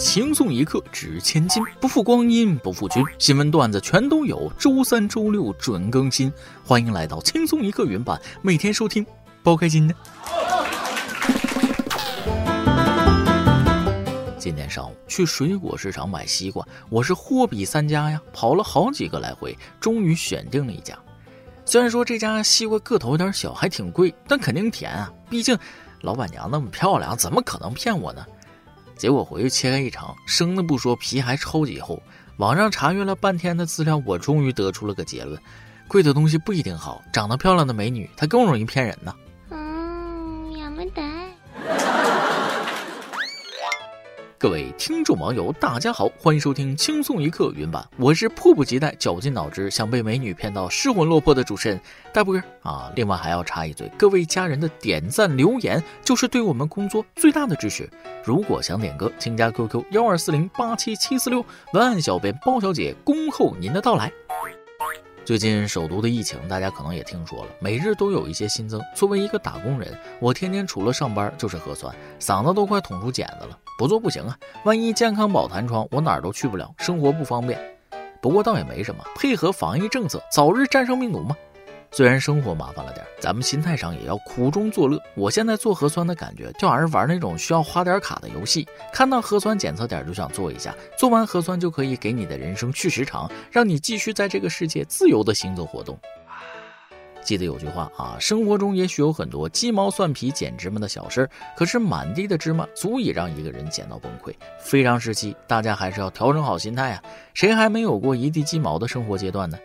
轻松一刻值千金，不负光阴不负君。新闻段子全都有，周三、周六准更新。欢迎来到轻松一刻云版，每天收听，包开心的。今天上午去水果市场买西瓜，我是货比三家呀，跑了好几个来回，终于选定了一家。虽然说这家西瓜个头有点小，还挺贵，但肯定甜啊，毕竟老板娘那么漂亮，怎么可能骗我呢？结果回去切开一尝，生的不说，皮还超级厚。网上查阅了半天的资料，我终于得出了个结论：贵的东西不一定好，长得漂亮的美女她更容易骗人呢。各位听众网友，大家好，欢迎收听轻松一刻云版，我是迫不及待、绞尽脑汁想被美女骗到失魂落魄的主持人大波啊！另外还要插一嘴，各位家人的点赞留言就是对我们工作最大的支持。如果想点歌，请加 QQ 幺二四零八七七四六，文案小编包小姐恭候您的到来。最近首都的疫情，大家可能也听说了，每日都有一些新增。作为一个打工人，我天天除了上班就是核酸，嗓子都快捅出茧子了。不做不行啊，万一健康宝弹窗，我哪儿都去不了，生活不方便。不过倒也没什么，配合防疫政策，早日战胜病毒嘛。虽然生活麻烦了点，咱们心态上也要苦中作乐。我现在做核酸的感觉，就好像玩那种需要花点卡的游戏，看到核酸检测点就想做一下，做完核酸就可以给你的人生续时长，让你继续在这个世界自由的行走活动。记得有句话啊，生活中也许有很多鸡毛蒜皮、捡芝麻的小事儿，可是满地的芝麻足以让一个人捡到崩溃。非常时期，大家还是要调整好心态啊！谁还没有过一地鸡毛的生活阶段呢？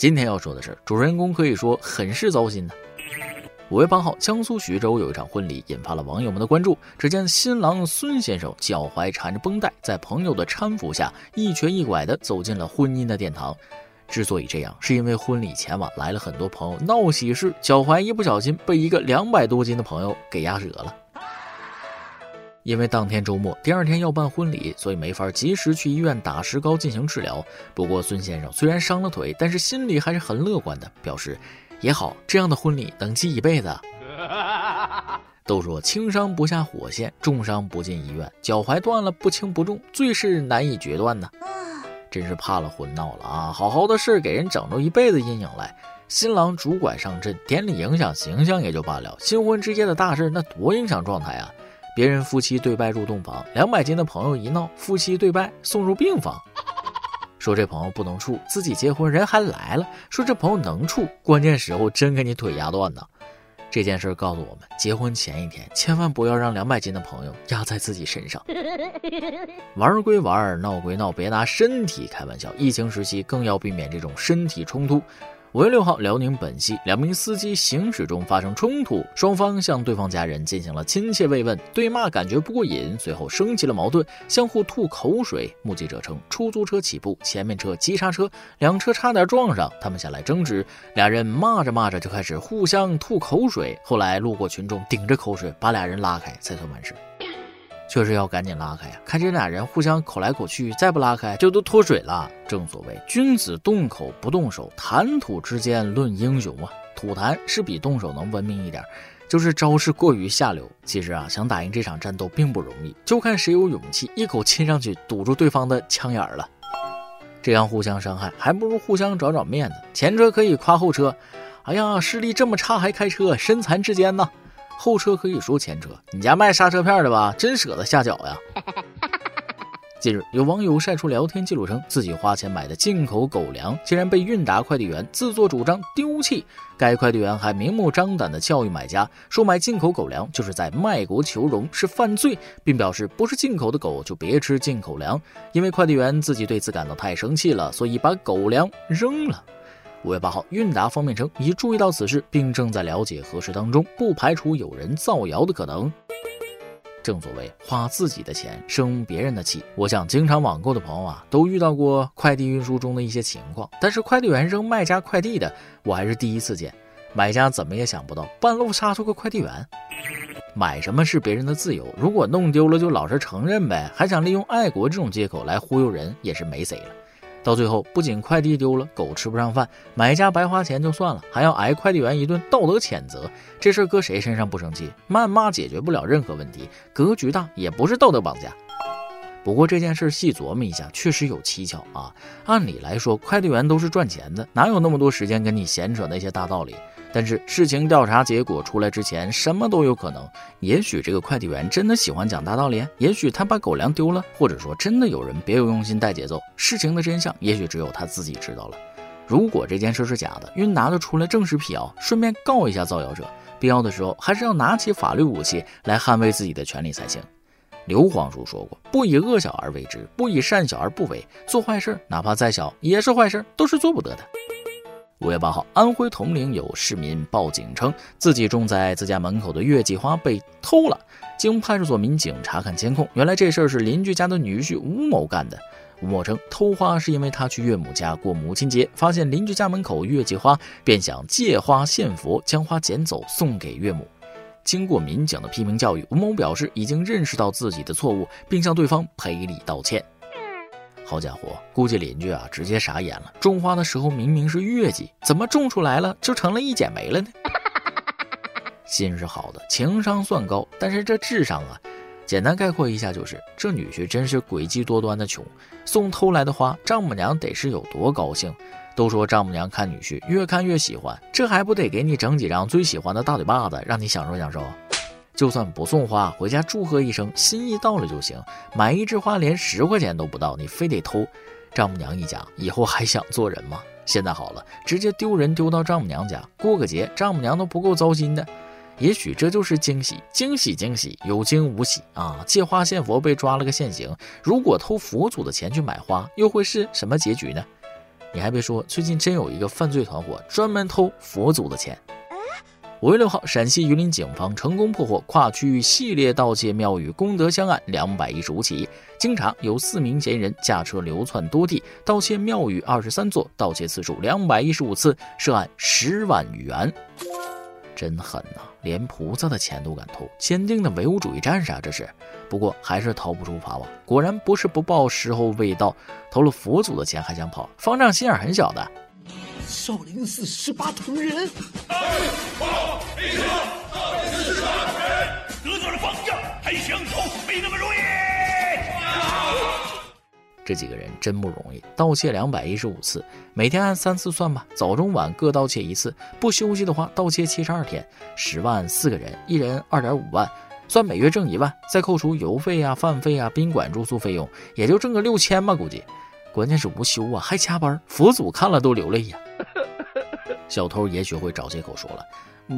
今天要说的是，主人公可以说很是糟心的。五月八号，江苏徐州有一场婚礼，引发了网友们的关注。只见新郎孙先生脚踝缠着绷带，在朋友的搀扶下，一瘸一拐地走进了婚姻的殿堂。之所以这样，是因为婚礼前晚来了很多朋友闹喜事，脚踝一不小心被一个两百多斤的朋友给压折了。因为当天周末，第二天要办婚礼，所以没法及时去医院打石膏进行治疗。不过孙先生虽然伤了腿，但是心里还是很乐观的，表示也好，这样的婚礼能记一辈子。都说轻伤不下火线，重伤不进医院，脚踝断了不轻不重，最是难以决断呢。真是怕了婚闹了啊！好好的事给人整出一辈子阴影来。新郎拄拐上阵，典礼影响形象也就罢了，新婚之夜的大事那多影响状态啊！别人夫妻对拜入洞房，两百斤的朋友一闹，夫妻对拜送入病房。说这朋友不能处，自己结婚人还来了。说这朋友能处，关键时候真给你腿压断呢。这件事告诉我们，结婚前一天千万不要让两百斤的朋友压在自己身上。玩归玩，闹归闹，别拿身体开玩笑。疫情时期更要避免这种身体冲突。五月六号，辽宁本溪两名司机行驶中发生冲突，双方向对方家人进行了亲切慰问，对骂感觉不过瘾，随后升级了矛盾，相互吐口水。目击者称，出租车起步，前面车急刹车，两车差点撞上，他们下来争执，俩人骂着骂着就开始互相吐口水，后来路过群众顶着口水把俩人拉开，才算完事。确实要赶紧拉开呀！看这俩人互相口来口去，再不拉开就都脱水了。正所谓君子动口不动手，谈吐之间论英雄啊！吐痰是比动手能文明一点，就是招式过于下流。其实啊，想打赢这场战斗并不容易，就看谁有勇气一口亲上去堵住对方的枪眼了。这样互相伤害，还不如互相找找面子。前车可以夸后车，哎呀，视力这么差还开车，身残志坚呐！后车可以说前车，你家卖刹车片的吧？真舍得下脚呀！近日，有网友晒出聊天记录，称自己花钱买的进口狗粮竟然被韵达快递员自作主张丢弃。该快递员还明目张胆地教育买家，说买进口狗粮就是在卖国求荣，是犯罪，并表示不是进口的狗就别吃进口粮。因为快递员自己对此感到太生气了，所以把狗粮扔了。五月八号，韵达方面称已注意到此事，并正在了解核实当中，不排除有人造谣的可能。正所谓花自己的钱生别人的气，我想经常网购的朋友啊，都遇到过快递运输中的一些情况。但是快递员扔卖家快递的，我还是第一次见。买家怎么也想不到，半路杀出个快递员。买什么是别人的自由，如果弄丢了就老实承认呗，还想利用爱国这种借口来忽悠人，也是没谁了。到最后，不仅快递丢了，狗吃不上饭，买家白花钱就算了，还要挨快递员一顿道德谴责。这事儿搁谁身上不生气？谩骂解决不了任何问题，格局大也不是道德绑架。不过这件事细琢磨一下，确实有蹊跷啊。按理来说，快递员都是赚钱的，哪有那么多时间跟你闲扯那些大道理？但是事情调查结果出来之前，什么都有可能。也许这个快递员真的喜欢讲大道理，也许他把狗粮丢了，或者说真的有人别有用心带节奏。事情的真相，也许只有他自己知道了。如果这件事是假的，应拿得出来正式辟谣，顺便告一下造谣者。必要的时候，还是要拿起法律武器来捍卫自己的权利才行。刘皇叔说过：“不以恶小而为之，不以善小而不为。做坏事，哪怕再小，也是坏事，都是做不得的。”五月八号，安徽铜陵有市民报警称，自己种在自家门口的月季花被偷了。经派出所民警查看监控，原来这事儿是邻居家的女婿吴某干的。吴某称，偷花是因为他去岳母家过母亲节，发现邻居家门口月季花，便想借花献佛，将花捡走送给岳母。经过民警的批评教育，吴某表示已经认识到自己的错误，并向对方赔礼道歉。好家伙，估计邻居啊直接傻眼了。种花的时候明明是月季，怎么种出来了就成了一剪梅了呢？心是好的，情商算高，但是这智商啊，简单概括一下就是，这女婿真是诡计多端的穷。送偷来的花，丈母娘得是有多高兴？都说丈母娘看女婿越看越喜欢，这还不得给你整几张最喜欢的大嘴巴子，让你享受享受？就算不送花，回家祝贺一声，心意到了就行。买一枝花连十块钱都不到，你非得偷，丈母娘一家以后还想做人吗？现在好了，直接丢人丢到丈母娘家过个节，丈母娘都不够糟心的。也许这就是 惊喜，惊喜惊喜，有惊无喜啊！借花献佛被抓了个现行，如果偷佛祖的钱去买花，又会是什么结局呢？你还别说，最近真有一个犯罪团伙专门偷佛祖的钱。五月六号，陕西榆林警方成功破获跨区域系列盗窃庙宇功德箱案两百一十五起。经查，有四名嫌疑人驾车流窜多地，盗窃庙宇二十三座，盗窃次数两百一十五次，涉案十万余元。真狠呐，连菩萨的钱都敢偷，坚定的唯物主义战士啊！这是。不过还是逃不出法网。果然不是不报，时候未到。偷了佛祖的钱还想跑，方丈心眼很小的。少林寺十八铜人，得罪了方丈还想走，没那么容易。这几个人真不容易，盗窃两百一十五次，每天按三次算吧，早中晚各盗窃一次，不休息的话盗窃七十二天，十万四个人，一人二点五万，算每月挣一万，再扣除油费啊、饭费啊、宾馆住宿费用，也就挣个六千吧，估计。关键是无休啊，还加班，佛祖看了都流泪呀。小偷也许会找借口说了，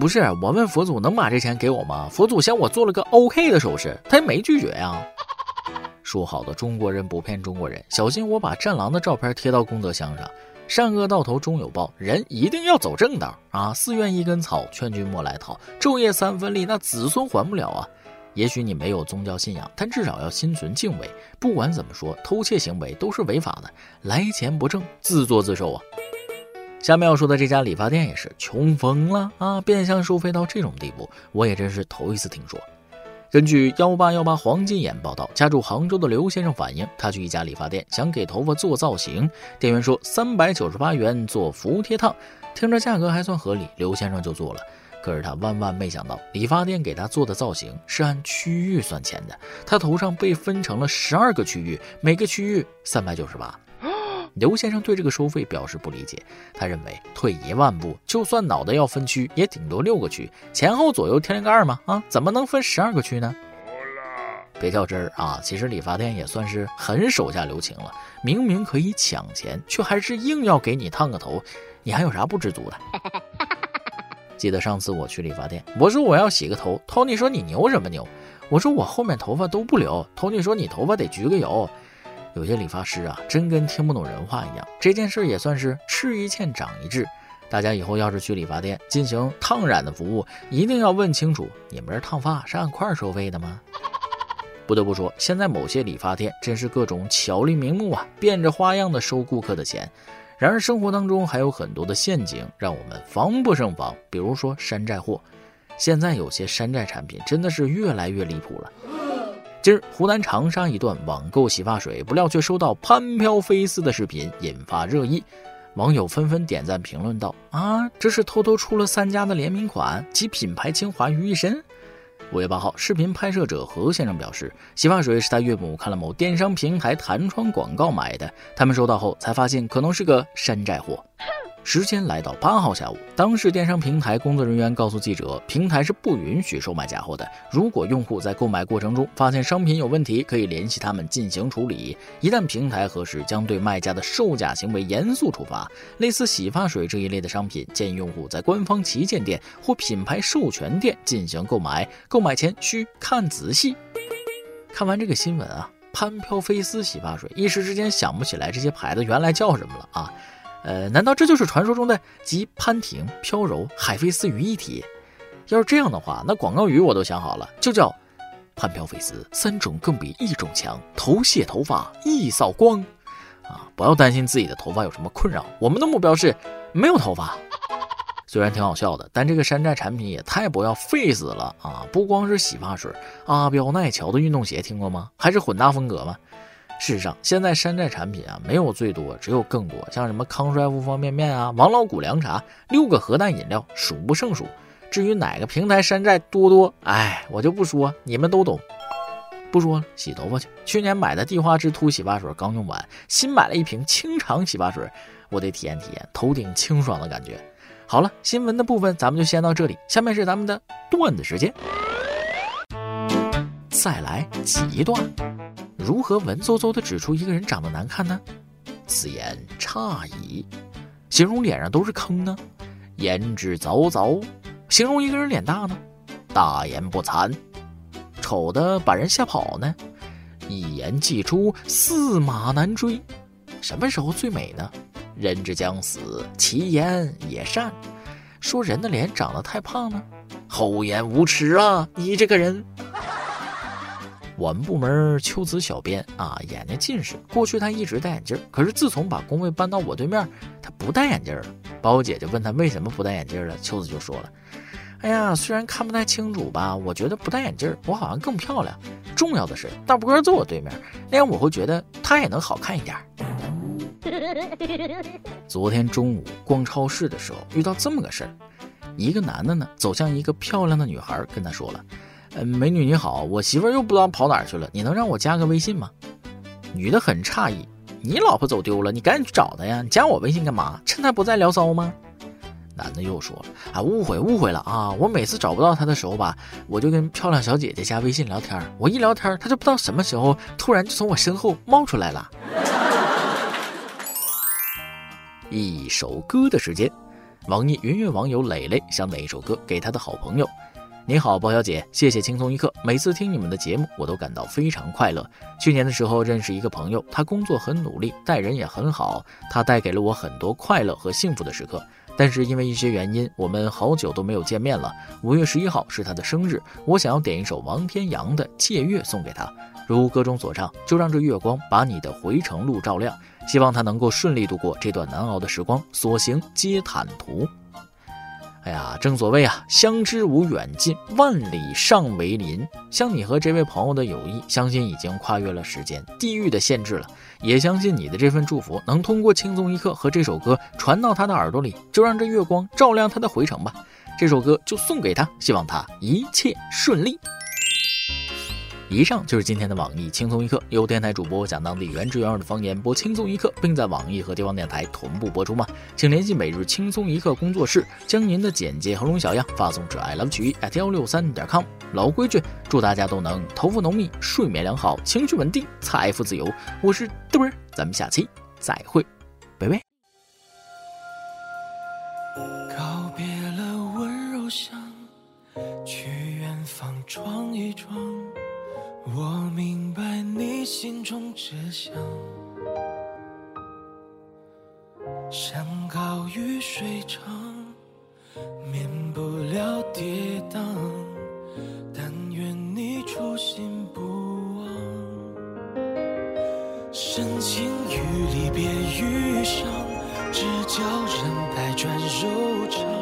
不是我问佛祖能把这钱给我吗？佛祖向我做了个 OK 的手势，他也没拒绝呀。说好的中国人不骗中国人，小心我把战狼的照片贴到功德箱上。善恶到头终有报，人一定要走正道啊！寺院一根草，劝君莫来讨。昼夜三分力，那子孙还不了啊。也许你没有宗教信仰，但至少要心存敬畏。不管怎么说，偷窃行为都是违法的，来钱不挣，自作自受啊。下面要说的这家理发店也是穷疯了啊，变相收费到这种地步，我也真是头一次听说。根据幺八幺八黄金眼报道，家住杭州的刘先生反映，他去一家理发店想给头发做造型，店员说三百九十八元做服帖烫，听着价格还算合理，刘先生就做了。可是他万万没想到，理发店给他做的造型是按区域算钱的，他头上被分成了十二个区域，每个区域三百九十八。刘先生对这个收费表示不理解，他认为退一万步，就算脑袋要分区，也顶多六个区，前后左右添了个二吗？啊，怎么能分十二个区呢？别较真儿啊，其实理发店也算是很手下留情了，明明可以抢钱，却还是硬要给你烫个头，你还有啥不知足的？记得上次我去理发店，我说我要洗个头，Tony 说你牛什么牛？我说我后面头发都不留，Tony 说你头发得焗个油。有些理发师啊，真跟听不懂人话一样。这件事也算是吃一堑长一智。大家以后要是去理发店进行烫染的服务，一定要问清楚，你们这烫发是按块收费的吗？不得不说，现在某些理发店真是各种巧立名目啊，变着花样的收顾客的钱。然而，生活当中还有很多的陷阱，让我们防不胜防。比如说山寨货，现在有些山寨产品真的是越来越离谱了。今日，湖南长沙一段网购洗发水，不料却收到潘飘飞丝的视频，引发热议。网友纷纷点赞评论道：“啊，这是偷偷出了三家的联名款，集品牌精华于一身。”五月八号，视频拍摄者何先生表示，洗发水是他岳母看了某电商平台弹窗广告买的，他们收到后才发现可能是个山寨货。时间来到八号下午，当时电商平台工作人员告诉记者，平台是不允许售卖假货的。如果用户在购买过程中发现商品有问题，可以联系他们进行处理。一旦平台核实，将对卖家的售假行为严肃处罚。类似洗发水这一类的商品，建议用户在官方旗舰店或品牌授权店进行购买，购买前需看仔细。看完这个新闻啊，潘飘飞丝洗发水，一时之间想不起来这些牌子原来叫什么了啊。呃，难道这就是传说中的集潘婷、飘柔、海飞丝于一体？要是这样的话，那广告语我都想好了，就叫“潘飘飞丝三种更比一种强，头屑头发一扫光”。啊，不要担心自己的头发有什么困扰，我们的目标是没有头发。虽然挺好笑的，但这个山寨产品也太不要 face 了啊！不光是洗发水，阿彪耐乔的运动鞋听过吗？还是混搭风格吗？事实上，现在山寨产品啊，没有最多，只有更多。像什么康帅傅方便面啊，王老谷凉茶，六个核弹饮料，数不胜数。至于哪个平台山寨多多，哎，我就不说，你们都懂。不说了，洗头发去。去年买的地花之秃洗发水刚用完，新买了一瓶清肠洗发水，我得体验体验头顶清爽的感觉。好了，新闻的部分咱们就先到这里，下面是咱们的段子时间。再来几段。如何文绉绉地指出一个人长得难看呢？此言差矣。形容脸上都是坑呢？言之凿凿。形容一个人脸大呢？大言不惭。丑的把人吓跑呢？一言既出，驷马难追。什么时候最美呢？人之将死，其言也善。说人的脸长得太胖呢？厚颜无耻啊！你这个人。我们部门秋子小编啊，眼睛近视，过去他一直戴眼镜，可是自从把工位搬到我对面，他不戴眼镜了。包姐姐问他为什么不戴眼镜了，秋子就说了：“哎呀，虽然看不太清楚吧，我觉得不戴眼镜我好像更漂亮。重要的是大波坐我对面，那样我会觉得他也能好看一点。”昨天中午逛超市的时候遇到这么个事儿，一个男的呢走向一个漂亮的女孩，跟他说了。嗯，美女你好，我媳妇又不知道跑哪儿去了，你能让我加个微信吗？女的很诧异，你老婆走丢了，你赶紧去找她呀，你加我微信干嘛？趁她不在聊骚吗？男的又说，啊，误会误会了啊，我每次找不到她的时候吧，我就跟漂亮小姐姐加微信聊天，我一聊天，她就不知道什么时候突然就从我身后冒出来了。一首歌的时间，网易云云网友磊磊想哪一首歌给他的好朋友。你好，包小姐，谢谢轻松一刻。每次听你们的节目，我都感到非常快乐。去年的时候认识一个朋友，他工作很努力，待人也很好，他带给了我很多快乐和幸福的时刻。但是因为一些原因，我们好久都没有见面了。五月十一号是他的生日，我想要点一首王天阳的《借月》送给他，如歌中所唱，就让这月光把你的回程路照亮。希望他能够顺利度过这段难熬的时光，所行皆坦途。哎呀，正所谓啊，相知无远近，万里尚为邻。像你和这位朋友的友谊，相信已经跨越了时间、地域的限制了。也相信你的这份祝福，能通过轻松一刻和这首歌传到他的耳朵里，就让这月光照亮他的回程吧。这首歌就送给他，希望他一切顺利。以上就是今天的网易轻松一刻，由电台主播讲当地原汁原味的方言播轻松一刻，并在网易和地方电台同步播出吗？请联系每日轻松一刻工作室，将您的简介和录音小样发送至 i love 曲艺 at 幺六三点 com。老规矩，祝大家都能头发浓密、睡眠良好、情绪稳定、财富自由。我是嘚儿，咱们下期再会，拜拜。告别了温柔乡，去远方闯一闯。我明白你心中志向，山高与水长，免不了跌宕。但愿你初心不忘，深情与离别遇上，只叫人百转柔肠。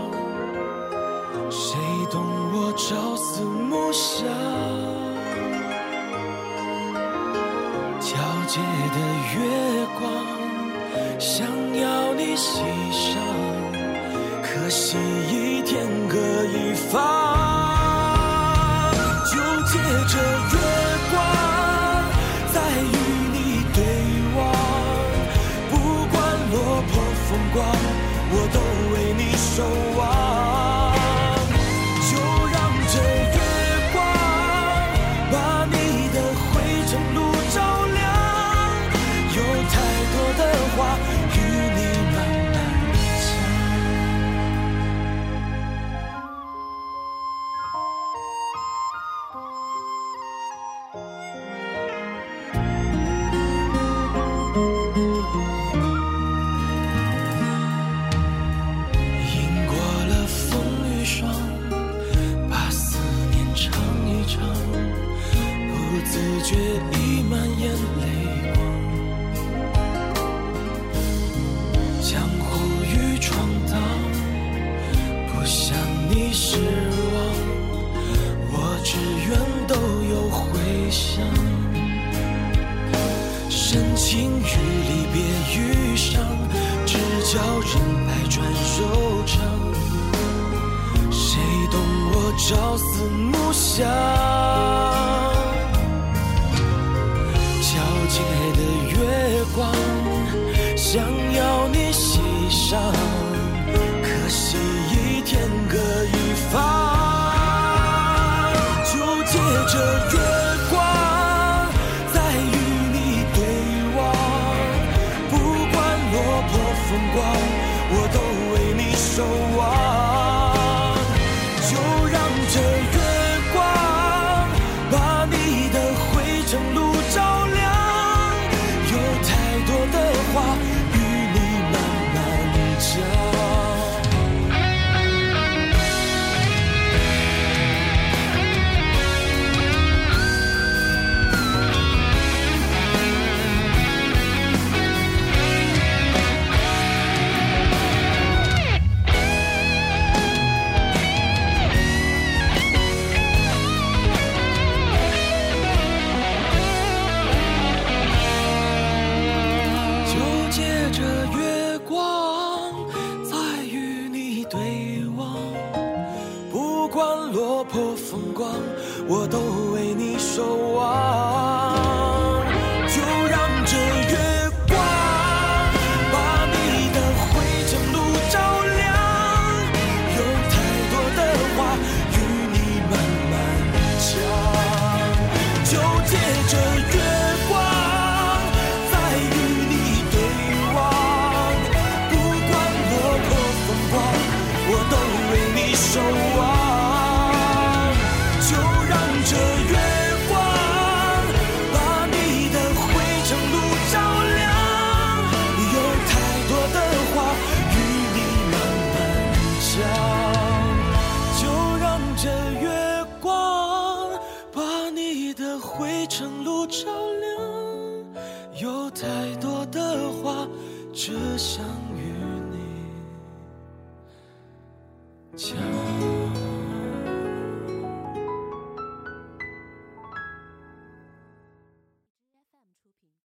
这月光在与你对望，不管落魄风光，我都为你守望。却已满眼泪光江湖与闯荡不想你失望我只愿都有回响深情与离别遇上只叫人百转柔肠谁懂我朝思暮想？不管落魄风光，我都为你守望。